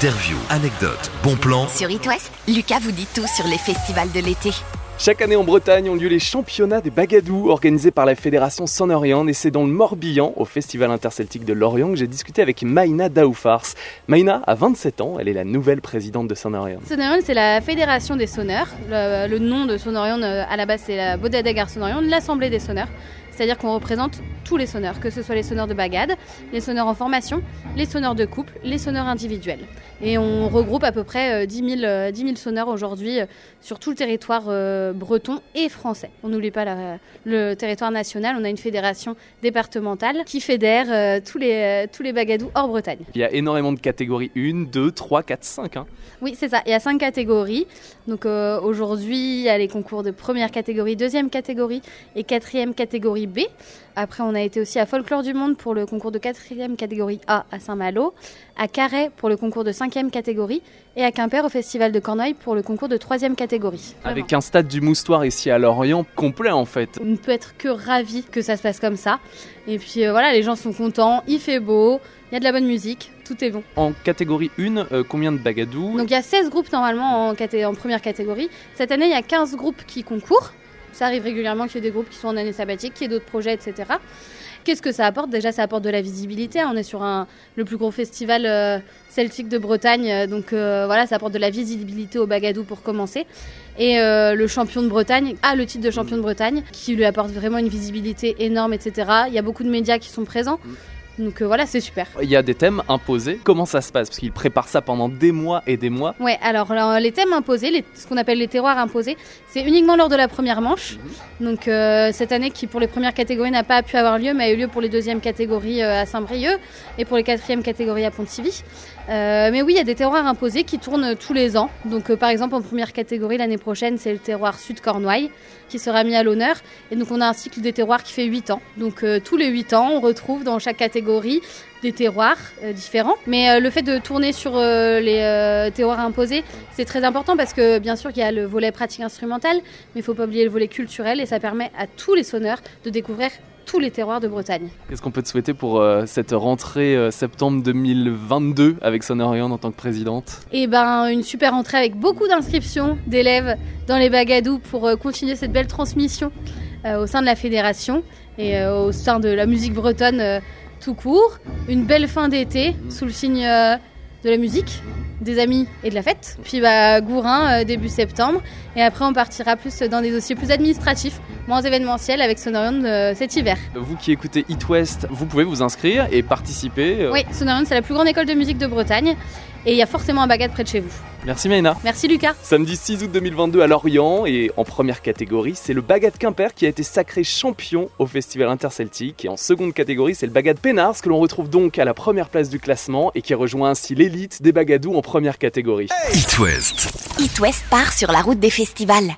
Interview, anecdotes, bons plans. Sur It West, Lucas vous dit tout sur les festivals de l'été. Chaque année en Bretagne ont lieu les championnats des bagadous organisés par la fédération Son-Orient et c'est dans le Morbihan, au Festival interceltique de Lorient, que j'ai discuté avec Maïna Daoufars. Maïna a 27 ans, elle est la nouvelle présidente de Son-Orient. Son-Orient, c'est la fédération des sonneurs. Le, le nom de Son-Orient, euh, à la base, c'est la Bodadagar Son-Orient, l'Assemblée des sonneurs. C'est-à-dire qu'on représente tous les sonneurs, que ce soit les sonneurs de bagade, les sonneurs en formation, les sonneurs de couple, les sonneurs individuels. Et on regroupe à peu près 10 000, 10 000 sonneurs aujourd'hui euh, sur tout le territoire euh, breton et français. On n'oublie pas la- le territoire national, on a une fédération départementale qui fédère euh, tous, les, tous les bagadous hors Bretagne. Il y a énormément de catégories 1, 2, 3, 4, 5. Hein. Oui, c'est ça. Il y a cinq catégories. Donc euh, aujourd'hui, il y a les concours de première catégorie, deuxième catégorie et quatrième catégorie B. Après, on a été aussi à Folklore du Monde pour le concours de quatrième catégorie A à Saint-Malo, à Carhaix pour le concours de cinquième catégorie et à Quimper au Festival de Cornouailles pour le concours de troisième catégorie. Vraiment. Avec un stade du Moustoir ici à Lorient complet en fait. On ne peut être que ravi que ça se passe comme ça. Et puis euh, voilà, les gens sont contents, il fait beau, il y a de la bonne musique, tout est bon. En catégorie 1, euh, combien de bagadous? Donc il y a 16 groupes normalement en première catégorie. Cette année, il y a 15 groupes qui concourent. Ça arrive régulièrement qu'il y ait des groupes qui sont en année sabbatique, qu'il y ait d'autres projets, etc. Qu'est-ce que ça apporte? Déjà, ça apporte de la visibilité. On est sur un, le plus gros festival euh, celtique de Bretagne. euh, Donc euh, voilà, ça apporte de la visibilité au Bagadou pour commencer. Et le champion de Bretagne a le titre de champion de Bretagne, qui lui apporte vraiment une visibilité énorme, etc. Il y a beaucoup de médias qui sont présents. Donc euh, voilà, c'est super. Il y a des thèmes imposés. Comment ça se passe? Parce qu'ils préparent ça pendant des mois et des mois. Ouais, alors euh, les thèmes imposés, les- ce qu'on appelle les terroirs imposés, c'est uniquement lors de la première manche. Donc euh, cette année qui pour les premières catégories n'a pas pu avoir lieu, mais a eu lieu pour les deuxièmes catégories euh, à Saint-Brieuc et pour les quatrièmes catégories à Pontivy. Mais oui, il y a des terroirs imposés qui tournent tous les ans. Donc par exemple en première catégorie l'année prochaine, c'est le terroir Sud Cornouailles qui sera mis à l'honneur. Et donc on a un cycle des terroirs qui fait 8 ans. Donc tous les 8 ans, on retrouve dans chaque catégorie des terroirs euh, différents. Mais euh, le fait de tourner sur euh, les terroirs imposés, c'est très important parce que bien sûr qu'il y a le volet pratique instrumentale, mais il faut pas oublier le volet culturel et ça permet à tous les sonneurs de découvrir tous les terroirs de Bretagne. Qu'est-ce qu'on peut te souhaiter pour euh, cette rentrée euh, septembre 2022 avec Son-Orient en tant que présidente? Et ben une super entrée avec beaucoup d'inscriptions d'élèves dans les bagadous pour euh, continuer cette belle transmission au sein de la fédération et au sein de la musique bretonne tout court. Une belle fin d'été sous le signe euh, de la musique, des amis et de la fête. Puis bah, Gourin euh, début septembre et après on partira plus dans des dossiers plus administratifs, moins événementiels avec Sonorion euh, cet hiver. Vous qui écoutez It West, vous pouvez vous inscrire et participer. Oui, Sonorion c'est la plus grande école de musique de Bretagne et il y a forcément un bagad près de chez vous. Merci Maïna. Merci Lucas. Samedi 6 août 2022 à Lorient et en première catégorie, c'est le Bagad Quimper qui a été sacré champion au Festival Interceltique. Et en seconde catégorie, c'est le Bagad Pénars que l'on retrouve donc à la première place du classement et qui rejoint ainsi l'élite des Bagadous en première catégorie. It West. It West part sur la route des festivals.